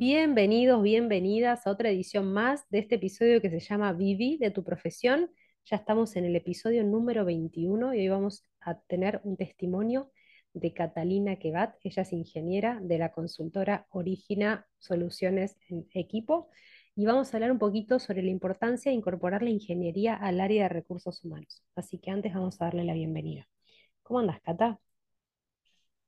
Bienvenidos, bienvenidas a otra edición más de este episodio que se llama Vivi de tu profesión. Ya estamos en el episodio número 21 y hoy vamos a tener un testimonio de Catalina Quebat. Ella es ingeniera de la consultora Origina Soluciones en Equipo y vamos a hablar un poquito sobre la importancia de incorporar la ingeniería al área de recursos humanos. Así que antes vamos a darle la bienvenida. ¿Cómo andas, Cata?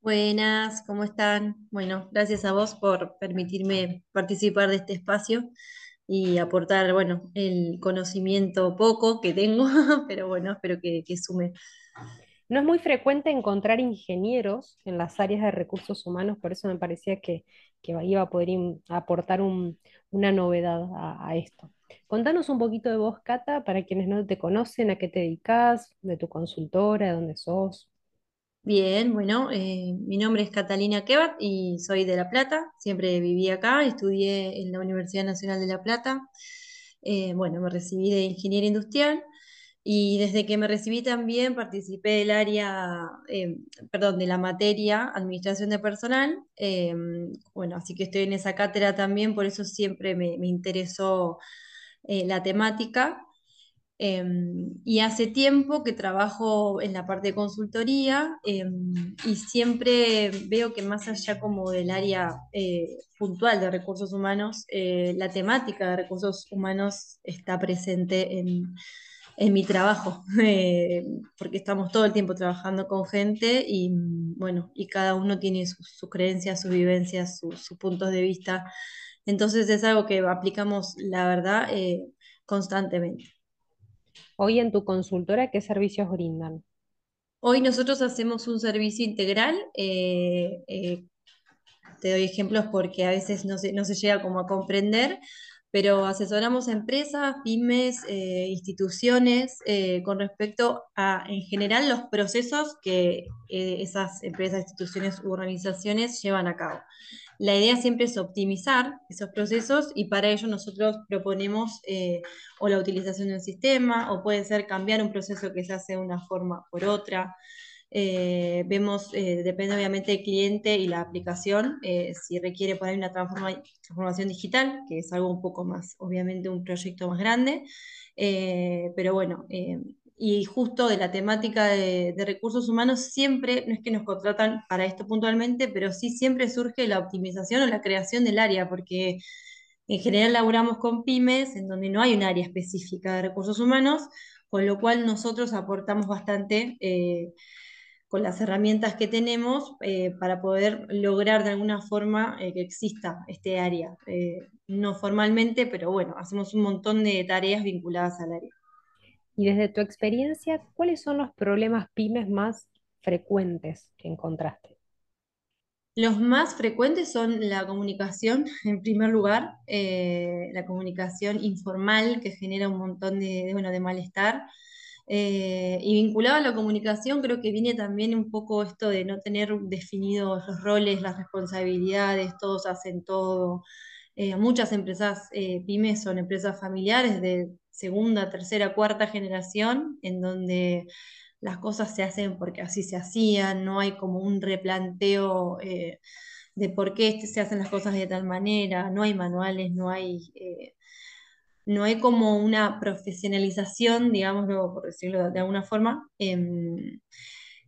Buenas, ¿cómo están? Bueno, gracias a vos por permitirme participar de este espacio y aportar, bueno, el conocimiento poco que tengo, pero bueno, espero que, que sume. No es muy frecuente encontrar ingenieros en las áreas de recursos humanos, por eso me parecía que, que iba a poder aportar un- una novedad a, a esto. Contanos un poquito de vos, Cata, para quienes no te conocen, a qué te dedicas, de tu consultora, de dónde sos. Bien, bueno, eh, mi nombre es Catalina Kebat y soy de La Plata. Siempre viví acá, estudié en la Universidad Nacional de La Plata. Eh, bueno, me recibí de ingeniería industrial y desde que me recibí también participé del área, eh, perdón, de la materia administración de personal. Bueno, así que estoy en esa cátedra también, por eso siempre me, interesó la temática. Em, y hace tiempo que trabajo en la parte de consultoría em, y siempre veo que más allá como del área eh, puntual de recursos humanos, eh, la temática de recursos humanos está presente en, en mi trabajo, eh, porque estamos todo el tiempo trabajando con gente y mm, bueno, y cada uno tiene sus, creencias, sus vivencias, sus, sus puntos de vista. Entonces es algo que aplicamos, la verdad, eh, constantemente. Hoy en tu consultora, ¿qué servicios brindan? Hoy nosotros hacemos un servicio integral. eh, eh, te doy ejemplos porque a veces no se, llega como a comprender, pero asesoramos a empresas, pymes, eh, instituciones con respecto a, en general, los procesos que esas empresas, instituciones u organizaciones llevan a cabo. La idea siempre es optimizar esos procesos y para ello nosotros proponemos eh, o la utilización de un sistema o puede ser cambiar un proceso que se hace de una forma por otra. Eh, vemos, eh, depende obviamente del cliente y la aplicación, si requiere poner una transforma- transformación digital, que es algo un poco más, obviamente un proyecto más grande, pero bueno, y justo de la temática de, recursos humanos, siempre, no es que nos contratan para esto puntualmente, pero sí siempre surge la optimización o la creación del área, porque en general laburamos con pymes en donde no hay un área específica de recursos humanos, con lo cual nosotros aportamos bastante eh, con las herramientas que tenemos eh, para poder lograr de alguna forma eh, que exista este área. No formalmente, pero bueno, hacemos un montón de tareas vinculadas al área. Y desde tu experiencia, ¿cuáles son los problemas pymes más frecuentes que encontraste? Los más frecuentes son la comunicación, en primer lugar, eh, la comunicación informal que genera un montón de, bueno, de malestar. Eh, y vinculado a la comunicación, creo que viene también un poco esto de no tener definidos los roles, las responsabilidades, todos hacen todo. Eh, muchas empresas pymes son empresas familiares de segunda, tercera, cuarta generación, en donde las cosas se hacen porque así se hacían, no hay como un replanteo eh, de por qué este- se hacen las cosas de tal manera, no hay manuales, no hay, eh, no hay como una profesionalización, digámoslo, por decirlo de, alguna forma, em,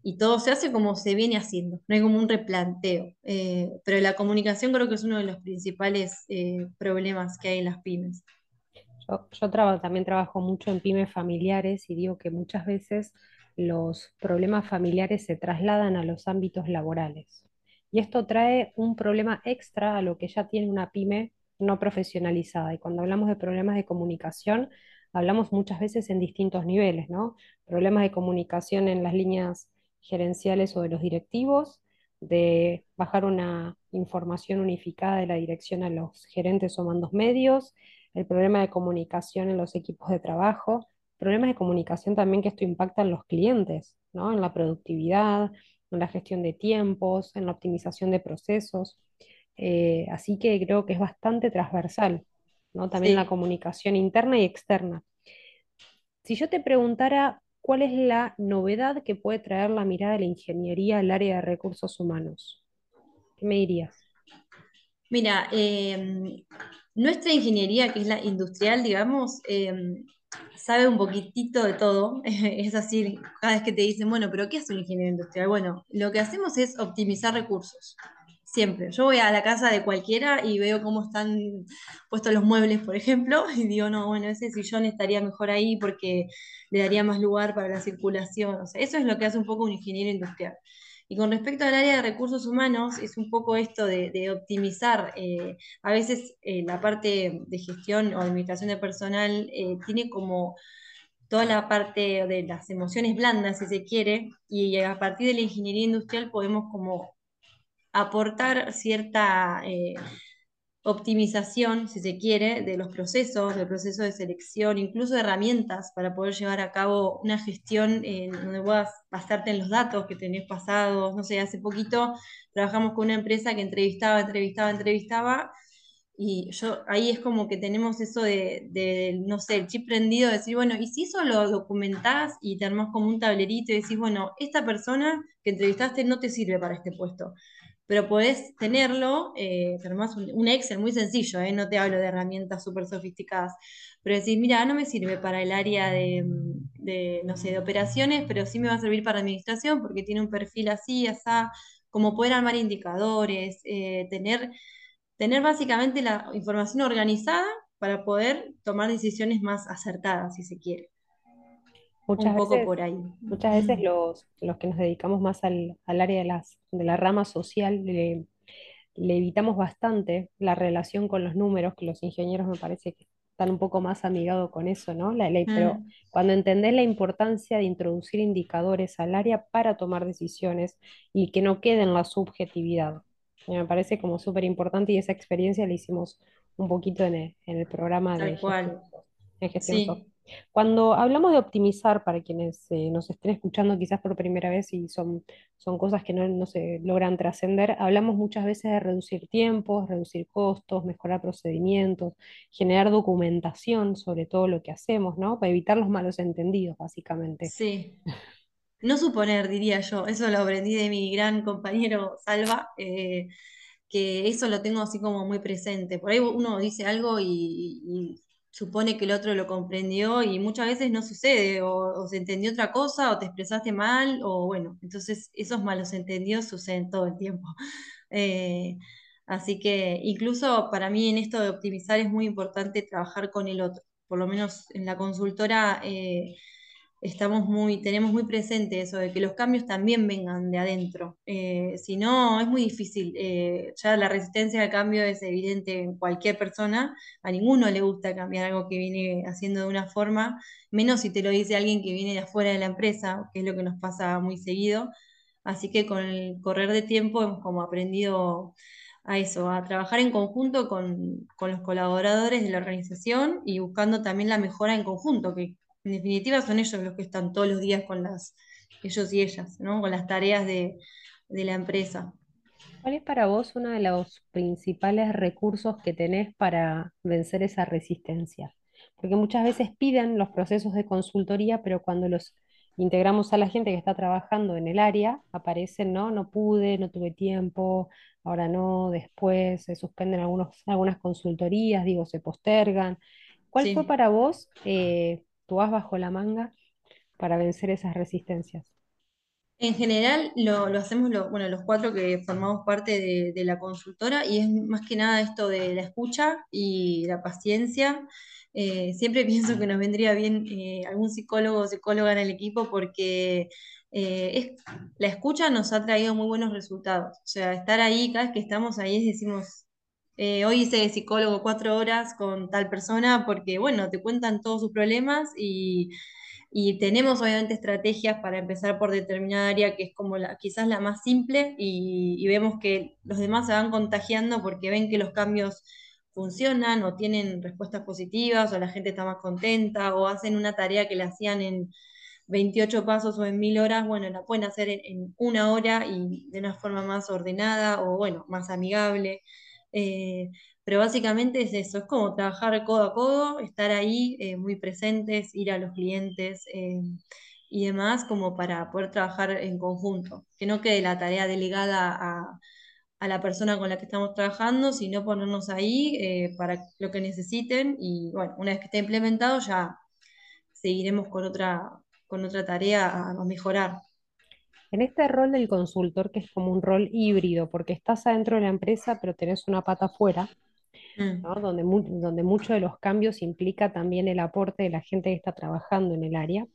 y todo se hace como se viene haciendo, no hay como un replanteo. Eh, pero la comunicación creo que es uno de los principales problemas que hay en las pymes. Yo, también trabajo mucho en pymes familiares y digo que muchas veces los problemas familiares se trasladan a los ámbitos laborales. Y esto trae un problema extra a lo que ya tiene una pyme no profesionalizada. Y cuando hablamos de problemas de comunicación, hablamos muchas veces en distintos niveles, ¿no? Problemas de comunicación en las líneas gerenciales o de los directivos, de bajar una información unificada de la dirección a los gerentes o mandos medios el problema de comunicación en los equipos de trabajo, problemas de comunicación también que esto impacta en los clientes, ¿no? En la productividad, en la gestión de tiempos, en la optimización de procesos. Eh, así que creo que es bastante transversal, ¿no? También la comunicación interna y externa. Si yo te preguntara cuál es la novedad que puede traer la mirada de la ingeniería al área de recursos humanos, ¿qué me dirías? Mira, em, nuestra ingeniería, que es la industrial, digamos, em, sabe un poquitito de todo. Es así, cada vez que te dicen, bueno, pero ¿qué hace un ingeniero industrial? Bueno, lo que hacemos es optimizar recursos. Siempre. Yo voy a la casa de cualquiera y veo cómo están puestos los muebles, por ejemplo, y digo, no, bueno, ese sillón estaría mejor ahí porque le daría más lugar para la circulación. Eso es lo que hace un poco un ingeniero industrial. Y con respecto al área de recursos humanos, es un poco esto de, optimizar. eh, a veces eh, la parte de gestión o administración de personal eh, tiene como toda la parte de las emociones blandas, si se quiere, y a partir de la ingeniería industrial podemos como aportar cierta optimización, si se quiere, de los procesos, del proceso de selección, incluso herramientas para poder llevar a cabo una gestión en donde puedas basarte en los datos que tenés pasados. No sé, hace poquito trabajamos con una empresa que entrevistaba, entrevistaba, entrevistaba. Y yo ahí es como que tenemos eso de, no sé, el chip prendido, de decir, bueno, y si eso lo documentás y te armás como un tablerito y decís, bueno, esta persona que entrevistaste no te sirve para este puesto pero podés tenerlo, eh, un, Excel muy sencillo, eh, no te hablo de herramientas súper sofisticadas, pero decir, mira, no me sirve para el área de, de, no sé, de operaciones, pero sí me va a servir para administración porque tiene un perfil así, así, como poder armar indicadores, eh, tener, tener básicamente la información organizada para poder tomar decisiones más acertadas, si se quiere. Muchas Un poco veces, por ahí. muchas veces los, los que nos dedicamos más al, al área de las, de la rama social, le, le evitamos bastante la relación con los números, que los ingenieros me parece que están un poco más amigados con eso, ¿no? La ley, pero Mm, cuando entendés la importancia de introducir indicadores al área para tomar decisiones y que no quede en la subjetividad, me parece como súper importante y esa experiencia la hicimos un poquito en el, en el programa de tal gestión, cual. en gestión. Sí, Cuando hablamos de optimizar, para quienes eh, nos estén escuchando quizás por primera vez y son, son cosas que no, no se logran trascender, hablamos muchas veces de reducir tiempos, reducir costos, mejorar procedimientos, generar documentación sobre todo lo que hacemos, ¿no? Para evitar los malos entendidos, básicamente. sí. No suponer, diría yo, eso lo aprendí de mi gran compañero Salva, eh, que eso lo tengo así como muy presente. Por ahí uno dice algo y, y supone que el otro lo comprendió y muchas veces no sucede, o, se entendió otra cosa, o te expresaste mal, o bueno, entonces esos malos entendidos suceden todo el tiempo. Eh, así que incluso para mí en esto de optimizar es muy importante trabajar con el otro. Por lo menos en la consultora. eh, estamos muy, tenemos muy presente eso de que los cambios también vengan de adentro. Eh, si no, es muy difícil. Eh, ya la resistencia al cambio es evidente en cualquier persona. A ninguno le gusta cambiar algo que viene haciendo de una forma, menos si te lo dice alguien que viene de afuera de la empresa, que es lo que nos pasa muy seguido. Así que con el correr de tiempo hemos como aprendido a eso, a trabajar en conjunto con, con los colaboradores de la organización y buscando también la mejora en conjunto, que en definitiva son ellos los que están todos los días con las, ellos y ellas, ¿no? Con las tareas de, de la empresa. ¿Cuál es para vos uno de los principales recursos que tenés para vencer esa resistencia? Porque muchas veces piden los procesos de consultoría, pero cuando los integramos a la gente que está trabajando en el área, aparecen, no, no pude, no tuve tiempo, ahora no, después se suspenden algunos, algunas consultorías, digo, se postergan. ¿Cuál fue para vos eh, tu bajo la manga para vencer esas resistencias? En general lo, hacemos bueno, los cuatro que formamos parte de, la consultora y es más que nada esto de la escucha y la paciencia. Eh, siempre pienso que nos vendría bien eh, algún psicólogo o psicóloga en el equipo porque eh, es, la escucha nos ha traído muy buenos resultados. O sea, estar ahí, cada vez que estamos ahí decimos, eh, hoy hice psicólogo cuatro horas con tal persona porque, bueno, te cuentan todos sus problemas y y tenemos obviamente estrategias para empezar por determinada área que es como la, quizás la más simple y, vemos que los demás se van contagiando porque ven que los cambios funcionan o tienen respuestas positivas o la gente está más contenta o hacen una tarea que la hacían en 28 pasos o en 1000 horas, bueno, la pueden hacer en una hora y de una forma más ordenada o bueno, más amigable. Eh, pero básicamente es eso, es como trabajar codo a codo, estar ahí eh, muy presentes, ir a los clientes eh, y demás como para poder trabajar en conjunto, que no quede la tarea delegada a, a la persona con la que estamos trabajando, sino ponernos ahí para lo que necesiten y bueno, una vez que esté implementado ya seguiremos con otra, con otra tarea a mejorar. En este rol del consultor, que es como un rol híbrido, porque estás adentro de la empresa, pero tenés una pata afuera, Mm, ¿no? Donde, mu- donde muchos de los cambios implica también el aporte de la gente que está trabajando en el área.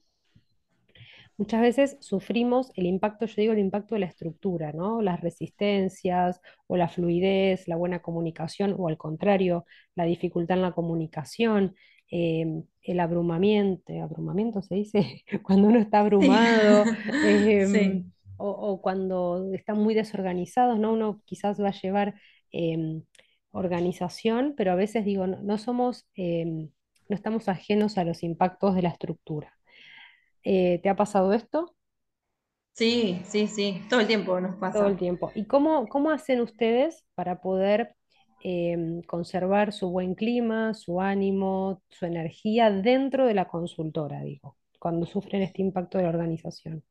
Muchas veces sufrimos el impacto, yo digo el impacto de la estructura, ¿no? Las resistencias o la fluidez, la buena comunicación, o al contrario, la dificultad en la comunicación, em, el abrumamiento, abrumamiento se dice, cuando uno está abrumado, em, sí. o, o cuando están muy desorganizados, ¿no? Uno quizás va a llevar em, organización, pero a veces digo, no, no somos, no estamos ajenos a los impactos de la estructura. Eh, ¿te ha pasado esto? Sí, sí, sí, todo el tiempo nos Todo el pasa. tiempo. ¿Y cómo, cómo hacen ustedes para poder em, conservar su buen clima, su ánimo, su energía dentro de la consultora, digo, cuando sufren este impacto de la organización?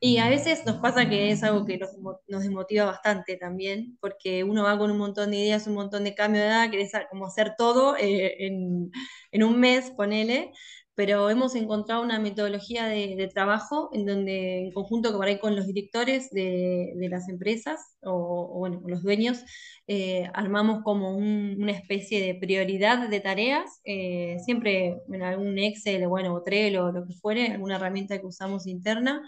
Y a veces nos pasa que es algo que nos, nos desmotiva bastante también, porque uno va con un montón de ideas, un montón de cambio de edad, querés como hacer todo eh, en, en un mes, ponele, pero hemos encontrado una metodología de, trabajo en donde, en conjunto con, por ahí con los directores de, las empresas, o, o, bueno, los dueños, eh, armamos como un- una especie de prioridad de tareas, eh, siempre en algún Excel, bueno, o Trello, o lo que fuere, alguna herramienta que usamos interna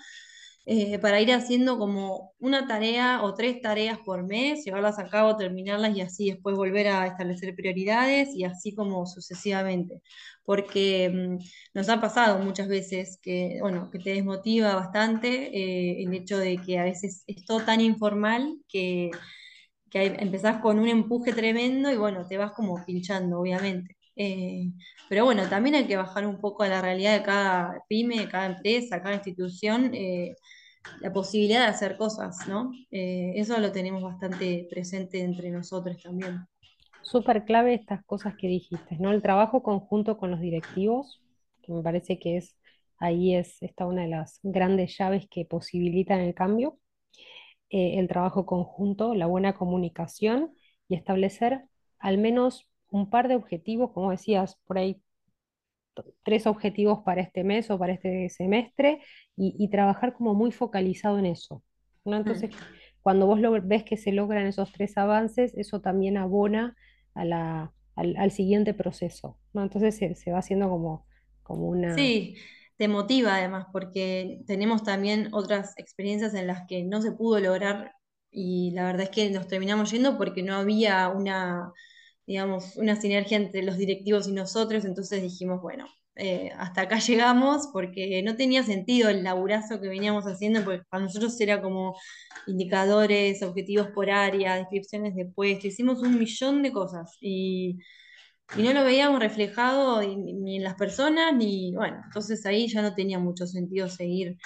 eh, para ir haciendo como una tarea o tres tareas por mes, llevarlas a cabo, terminarlas y así después volver a establecer prioridades y así como sucesivamente. Porque mm, nos ha pasado muchas veces que, bueno, que te desmotiva bastante eh, el hecho de que a veces es todo tan informal que, que hay- empezás con un empuje tremendo y bueno, te vas como pinchando, obviamente. Eh, pero bueno, también hay que bajar un poco a la realidad de cada pyme, de cada empresa, cada institución. eh, la posibilidad de hacer cosas, ¿no? Eh, eso lo tenemos bastante presente entre nosotros también. Súper clave estas cosas que dijiste, ¿no? El trabajo conjunto con los directivos, que me parece que es, ahí es, está una de las grandes llaves que posibilitan el cambio. eh, el trabajo conjunto, la buena comunicación y establecer al menos un par de objetivos, como decías, por ahí tres objetivos para este mes o para este semestre y, y trabajar como muy focalizado en eso, ¿no? Mm. Entonces, cuando vos lo- ves que se logran esos tres avances, eso también abona a la, al, al siguiente proceso, ¿no? Entonces se, se va haciendo como, como una... Sí, te motiva además, porque tenemos también otras experiencias en las que no se pudo lograr y la verdad es que nos terminamos yendo porque no había una, digamos, una sinergia entre los directivos y nosotros, entonces dijimos, bueno, eh, hasta acá llegamos porque no tenía sentido el laburazo que veníamos haciendo, porque para nosotros era como indicadores, objetivos por área, descripciones de puesto, hicimos un millón de cosas y y no lo veíamos reflejado ni, ni en las personas, ni, bueno, entonces ahí ya no tenía mucho sentido seguir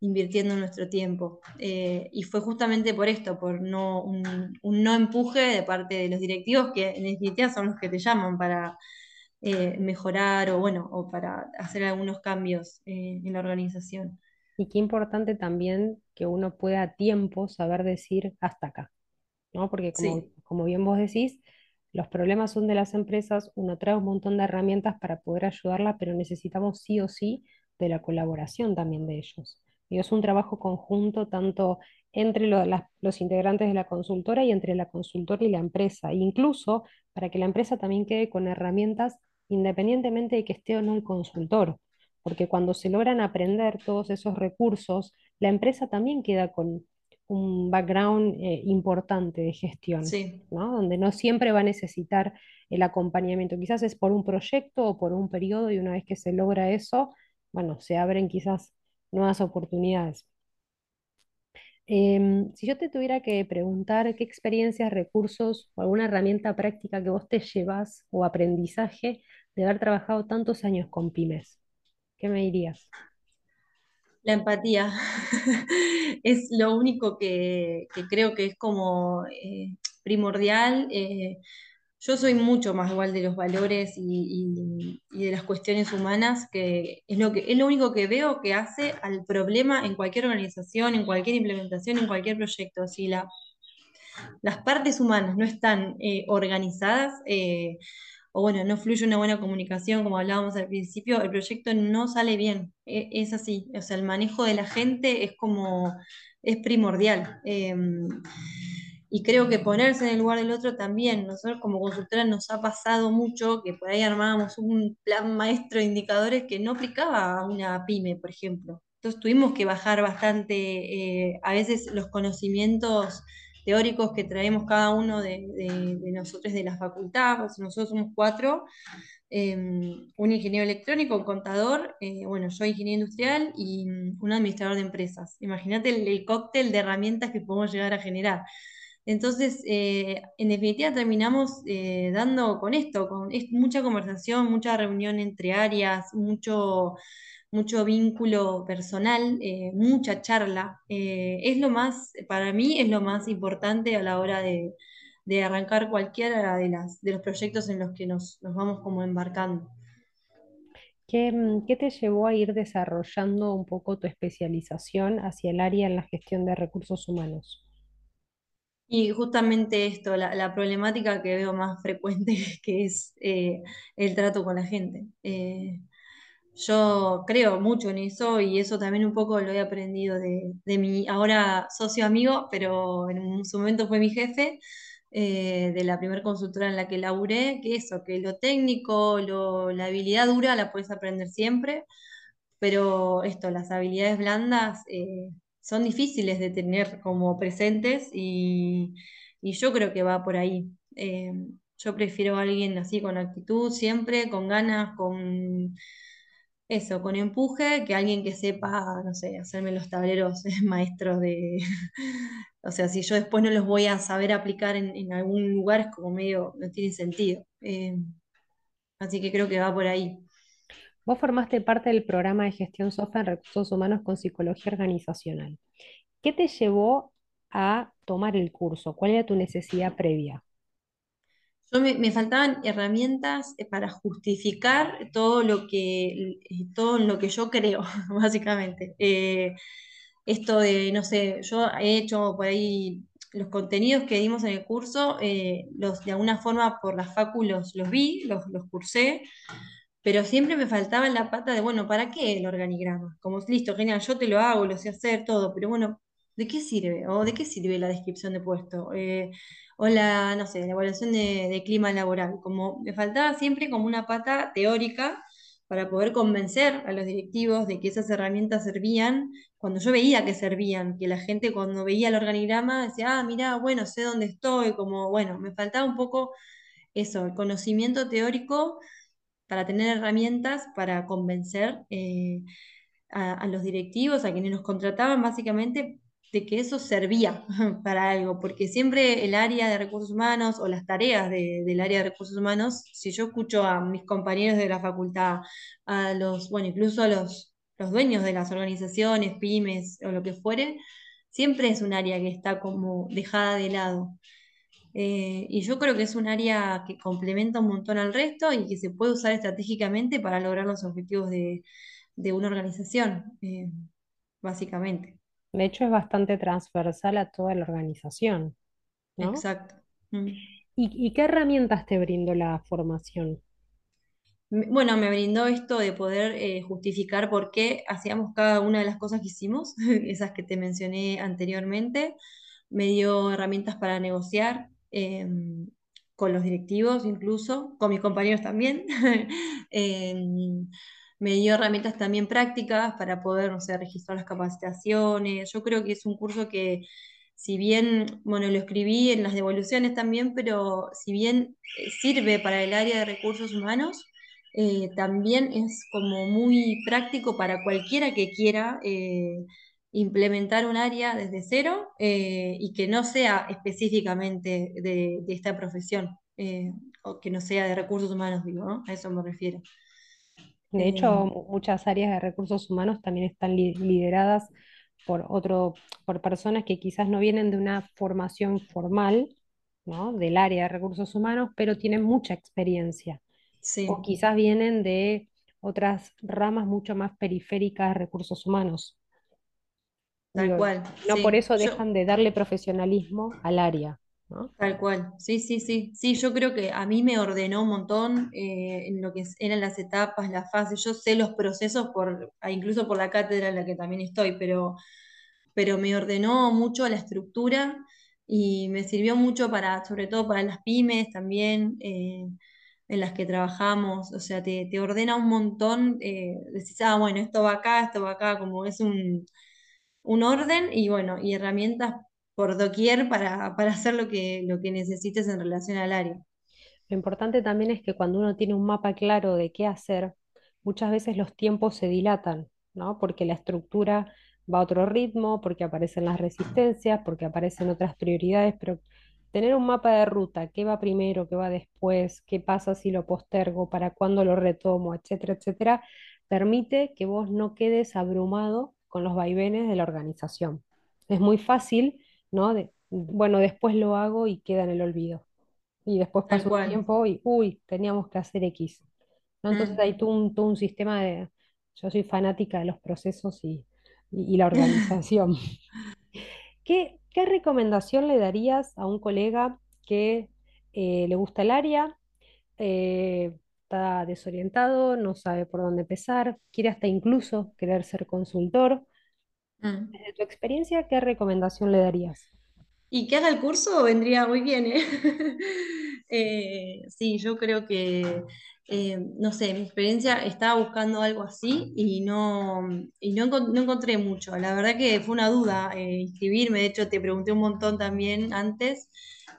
invirtiendo nuestro tiempo. Eh, y fue justamente por esto, por no, un, un no empuje de parte de los directivos, que en definitiva son los que te llaman para eh, mejorar o, bueno, o para hacer algunos cambios eh, en la organización. Y qué importante también que uno pueda a tiempo saber decir hasta acá. ¿no? Porque como, Sí, como bien vos decís, los problemas son de las empresas, uno trae un montón de herramientas para poder ayudarla, pero necesitamos sí o sí de la colaboración también de ellos. Y es un trabajo conjunto tanto entre lo- las- los integrantes de la consultora y entre la consultora y la empresa, e incluso para que la empresa también quede con herramientas independientemente de que esté o no el consultor, porque cuando se logran aprender todos esos recursos, la empresa también queda con un background eh, importante de gestión, sí. ¿no? Donde no siempre va a necesitar el acompañamiento. Quizás es por un proyecto o por un periodo y una vez que se logra eso, bueno, se abren quizás nuevas oportunidades. Em, si yo te tuviera que preguntar qué experiencias, recursos o alguna herramienta práctica que vos te llevas o aprendizaje de haber trabajado tantos años con pymes, ¿qué me dirías? La empatía es lo único que, que creo que es como eh, primordial. eh, yo soy mucho más igual de los valores y, de las cuestiones humanas, que es lo que es lo único que veo que hace al problema en cualquier organización, en cualquier implementación, en cualquier proyecto. Si la las partes humanas no están eh, organizadas, eh, o bueno, no fluye una buena comunicación, como hablábamos al principio, el proyecto no sale bien. E- es así. O sea, el manejo de la gente es como, es primordial. Eh, y creo que ponerse en el lugar del otro también. Nosotros como consultora nos ha pasado mucho que por ahí armábamos un plan maestro de indicadores que no aplicaba a una pyme, por ejemplo. Entonces tuvimos que bajar bastante, eh, a veces los conocimientos teóricos que traemos cada uno de, nosotros de la facultad, pues nosotros somos cuatro, eh, un ingeniero electrónico, un contador, eh, bueno, yo ingeniero industrial y mm, un administrador de empresas. Imagínate el cóctel de herramientas que podemos llegar a generar. Entonces, eh, en definitiva, terminamos eh, dando con esto, con mucha conversación, mucha reunión entre áreas, mucho, mucho vínculo personal, eh, mucha charla. Es lo más, para mí, es lo más importante a la hora de, de arrancar cualquiera de las, de los proyectos en los que nos, nos vamos como embarcando. ¿Qué, mm, qué te llevó a ir desarrollando un poco tu especialización hacia el área en la gestión de recursos humanos? Y justamente esto, la, la problemática que veo más frecuente, que es eh, el trato con la gente. Eh, yo creo mucho en eso y eso también un poco lo he aprendido de, de mi ahora socio amigo, pero en su momento fue mi jefe, eh, de la primera consultora en la que laburé, que eso, que lo técnico, lo, la habilidad dura la puedes aprender siempre, pero esto, las habilidades blandas eh, son difíciles de tener como presentes y, y yo creo que va por ahí. Eh, yo prefiero a alguien así con actitud siempre, con ganas, con eso, con empuje, que alguien que sepa, no sé, hacerme los tableros maestros de... O sea, si yo después no los voy a saber aplicar en, en algún lugar, es como medio, no tiene sentido. Eh, así que creo que va por ahí. Vos formaste parte del programa de gestión software en recursos humanos con psicología organizacional. ¿Qué te llevó a tomar el curso? ¿Cuál era tu necesidad previa? Yo me, faltaban herramientas eh, para justificar todo lo que, eh, todo lo que yo creo, básicamente. Eh, esto de, no sé, yo he hecho por ahí los contenidos que dimos en el curso, de alguna forma por la facu los, los vi, los, los cursé, pero siempre me faltaba la pata de, bueno, ¿para qué el organigrama? Como, listo, genial, yo te lo hago, lo sé hacer, todo, pero bueno, ¿de qué sirve? ¿O de qué sirve la descripción de puesto? Eh, o la, no sé, la evaluación de, de clima laboral. Como me faltaba siempre como una pata teórica para poder convencer a los directivos de que esas herramientas servían, cuando yo veía que servían, que la gente cuando veía el organigrama decía, ah, mira, bueno, sé dónde estoy, como, bueno, me faltaba un poco eso, el conocimiento teórico para tener herramientas para convencer eh, a, los directivos, a quienes nos contrataban básicamente, de que eso servía para algo, porque siempre el área de recursos humanos o las tareas de- del área de recursos humanos, si yo escucho a mis compañeros de la facultad, a los, bueno, incluso a los, los dueños de las organizaciones, pymes o lo que fuere, siempre es un área que está como dejada de lado. Eh, y yo creo que es un área que complementa un montón al resto y que se puede usar estratégicamente para lograr los objetivos de, de una organización, eh, básicamente. De hecho, es bastante transversal a toda la organización, ¿no? Exacto. Mm. ¿Y, y qué herramientas te brindó la formación? Bueno, me brindó esto de poder eh, justificar por qué hacíamos cada una de las cosas que hicimos, esas que te mencioné anteriormente. Me dio herramientas para negociar eh, con los directivos, incluso, con mis compañeros también. Eh, me dio herramientas también prácticas para poder, no sé, registrar las capacitaciones. Yo creo que es un curso que, si bien, bueno, lo escribí en las devoluciones también, pero si bien eh, sirve para el área de recursos humanos, eh, también es como muy práctico para cualquiera que quiera eh, implementar un área desde cero eh, y que no sea específicamente de, de esta profesión, eh, o que no sea de recursos humanos, digo, ¿no? A eso me refiero. De hecho, Eh, mu- muchas áreas de recursos humanos también están li- lideradas por otro, por personas que quizás no vienen de una formación formal, ¿no? Del área de recursos humanos, pero tienen mucha experiencia. O sí, quizás vienen de otras ramas mucho más periféricas de recursos humanos. Tal Digo, cual, no por eso Yo, dejan de darle profesionalismo al área. ¿no? Tal cual, sí, sí, sí. Sí, yo creo que a mí me ordenó un montón eh, en lo que eran las etapas, las fases. Yo sé los procesos por, incluso por la cátedra en la que también estoy, pero, pero me ordenó mucho la estructura y me sirvió mucho para, sobre todo para las pymes también, eh, en las que trabajamos. O sea, te, te ordena un montón. eh, decís, ah, bueno, esto va acá, esto va acá, como es un un orden y bueno, y herramientas por doquier para, para hacer lo que, lo que necesites en relación al área. Lo importante también es que cuando uno tiene un mapa claro de qué hacer, muchas veces los tiempos se dilatan, ¿no? Porque la estructura va a otro ritmo, porque aparecen las resistencias, porque aparecen otras prioridades, pero tener un mapa de ruta, qué va primero, qué va después, qué pasa si lo postergo, para cuándo lo retomo, etcétera, etcétera, permite que vos no quedes abrumado con los vaivenes de la organización. Es muy fácil, ¿no? De, bueno, después lo hago y queda en el olvido y después pasó un tiempo y, uy, teníamos que hacer X. ¿no? Entonces Mm. hay todo un, todo un sistema de, yo soy fanática de los procesos y, y- y la organización. ¿Qué, qué recomendación le darías a un colega que eh, le gusta el área, eh, está desorientado, no sabe por dónde empezar, quiere hasta incluso querer ser consultor? Mm. Desde tu experiencia, ¿qué recomendación le darías? Y que haga el curso vendría muy bien, ¿eh? Eh, sí, yo creo que, eh, no sé, mi experiencia estaba buscando algo así y no, y no, no encontré mucho. La verdad que fue una duda eh, inscribirme, de hecho te pregunté un montón también antes,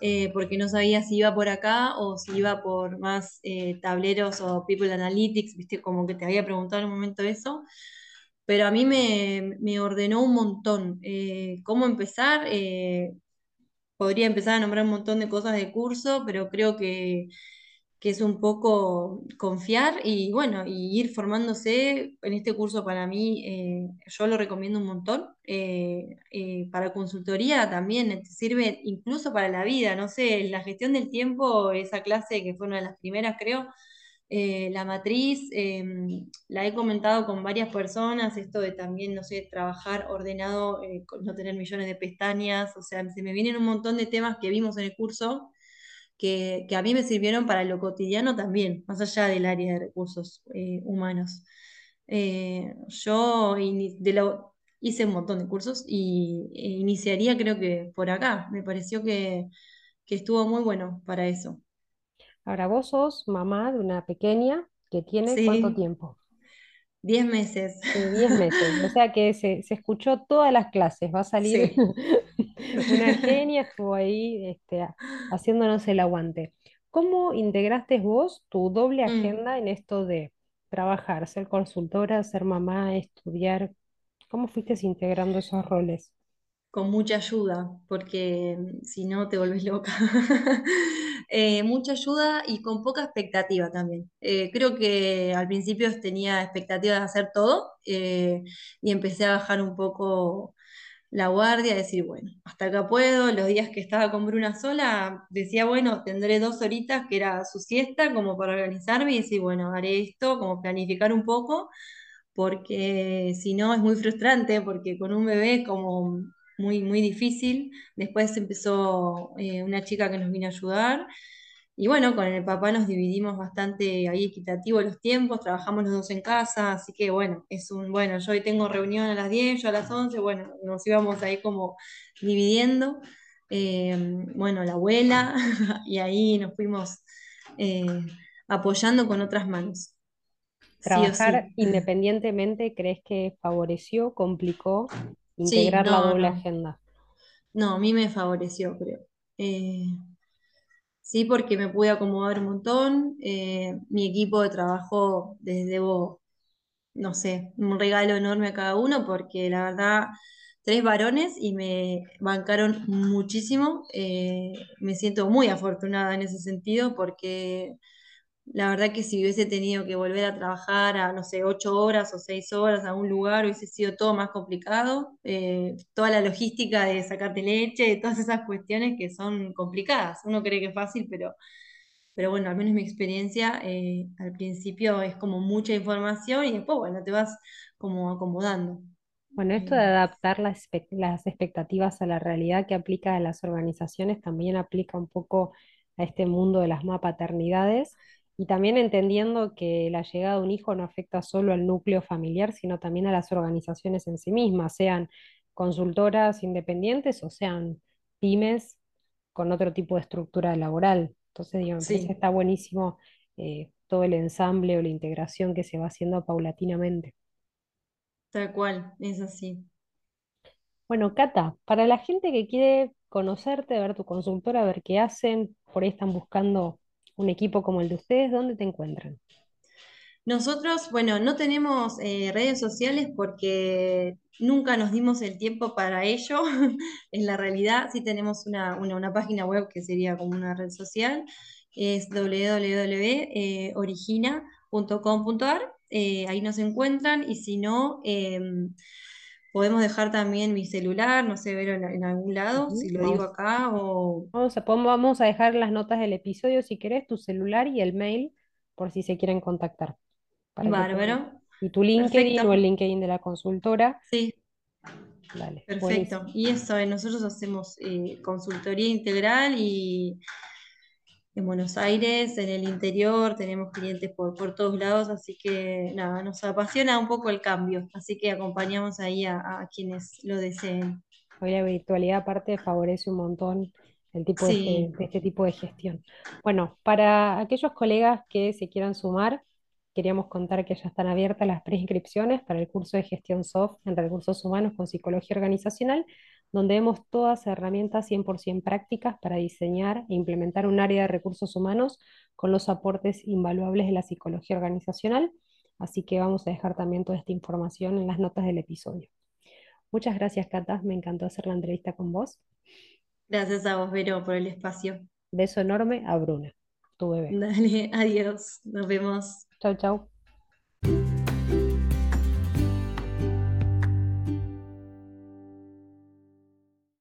eh, porque no sabía si iba por acá o si iba por más eh, tableros o People Analytics, viste, como que te había preguntado en un momento eso. Pero a mí me, me ordenó un montón. Eh, ¿cómo empezar? Podría empezar a nombrar un montón de cosas de curso, pero creo que, que es un poco confiar y bueno, y ir formándose en este curso para mí, eh, yo lo recomiendo un montón. Eh, eh, para consultoría también eh, te sirve incluso para la vida, no sé, la gestión del tiempo, esa clase que fue una de las primeras, creo. la matriz, la he comentado con varias personas, esto de también, no sé, trabajar ordenado, no tener millones de pestañas, o sea, se me vienen un montón de temas que vimos en el curso que, que a mí me sirvieron para lo cotidiano también, más allá del área de recursos eh, humanos. Eh, yo de lo- hice un montón de cursos y e iniciaría creo que por acá, me pareció que, que estuvo muy bueno para eso. Ahora vos sos mamá de una pequeña que tiene ¿cuánto tiempo? 10 meses. De 10 meses, o sea que se, se escuchó todas las clases, va a salir Sí. una genia, estuvo ahí este, ha- haciéndonos el aguante. ¿Cómo integraste vos tu doble Mm. agenda en esto de trabajar, ser consultora, ser mamá, estudiar? ¿Cómo fuiste integrando esos roles? Con mucha ayuda, porque mm, si no te volvés loca. Eh, mucha ayuda y con poca expectativa también. Eh, creo que al principio tenía expectativa de hacer todo eh, y empecé a bajar un poco la guardia, decir, bueno, hasta acá puedo. Los días que estaba con Bruna sola, decía, bueno, tendré dos horitas que era su siesta como para organizarme y decir, bueno, haré esto, como planificar un poco porque si no es muy frustrante, porque con un bebé como muy, muy difícil. Después empezó eh, una chica que nos vino a ayudar. Y bueno, con el papá nos dividimos bastante ahí equitativo los tiempos, trabajamos los dos en casa, así que bueno, es un, bueno, yo hoy tengo reunión a las 10 yo a las 11 bueno, nos íbamos ahí como dividiendo. Eh, bueno, la abuela, y ahí nos fuimos eh, apoyando con otras manos, sí ¿Trabajar sí. independientemente crees que favoreció, complicó Sí, integrar la no, doble no. agenda? No, a mí me favoreció, creo. Eh, sí, porque me pude acomodar un montón. eh, mi equipo de trabajo les debo, no sé, un regalo enorme a cada uno, porque la verdad, tres varones y me bancaron muchísimo. eh, me siento muy afortunada en ese sentido, porque la verdad que si hubiese tenido que volver a trabajar a, no sé, ocho horas o seis horas a un lugar, hubiese sido todo más complicado. Eh, toda la logística de sacarte leche, todas esas cuestiones que son complicadas. Uno cree que es fácil, pero, pero bueno, al menos mi experiencia, eh, al principio es como mucha información y después, bueno, te vas como acomodando. Bueno, esto de Eh, adaptar las, expectativas a la realidad que aplica a las organizaciones también aplica un poco a este mundo de las mapaternidades y también entendiendo que la llegada de un hijo no afecta solo al núcleo familiar, sino también a las organizaciones en sí mismas, sean consultoras independientes o sean pymes con otro tipo de estructura laboral. Entonces, digo, me sí, está buenísimo eh, todo el ensamble o la integración que se va haciendo paulatinamente. tal cual, es así. Bueno, Cata, para la gente que quiere conocerte, ver tu consultora, ver qué hacen, por ahí están buscando un equipo como el de ustedes, ¿dónde te encuentran? Nosotros, bueno, no tenemos eh, redes sociales porque nunca nos dimos el tiempo para ello. En la realidad, sí tenemos una, una, página web que sería como una red social, es www.origina.com.ar. Eh, ahí nos encuentran y si no, eh, podemos dejar también mi celular, no sé, ver en, en algún lado, si lo digo acá o... vamos a, vamos a dejar las notas del episodio si querés, tu celular y el mail, por si se quieren contactar. Bárbaro, Y tu perfecto, LinkedIn o el LinkedIn de la consultora, sí. dale, Perfecto. buenísimo. Y eso, eh, nosotros hacemos eh, consultoría integral y en Buenos Aires, en el interior, tenemos clientes por, por todos lados, así que nada, nos apasiona un poco el cambio, así que acompañamos ahí a, a quienes lo deseen. Hoy la virtualidad aparte favorece un montón el tipo este, de este tipo de gestión. Bueno, para aquellos colegas que se quieran sumar, queríamos contar que ya están abiertas las preinscripciones para el curso de gestión soft en recursos humanos con psicología organizacional, donde vemos todas herramientas 100% prácticas para diseñar e implementar un área de recursos humanos con los aportes invaluables de la psicología organizacional. Así que vamos a dejar también toda esta información en las notas del episodio. Muchas gracias, Cata. Me encantó hacer la entrevista con vos. gracias a vos, Vero, por el espacio. Beso enorme a Bruna, tu bebé. Dale, adiós, nos vemos. Chau, chau.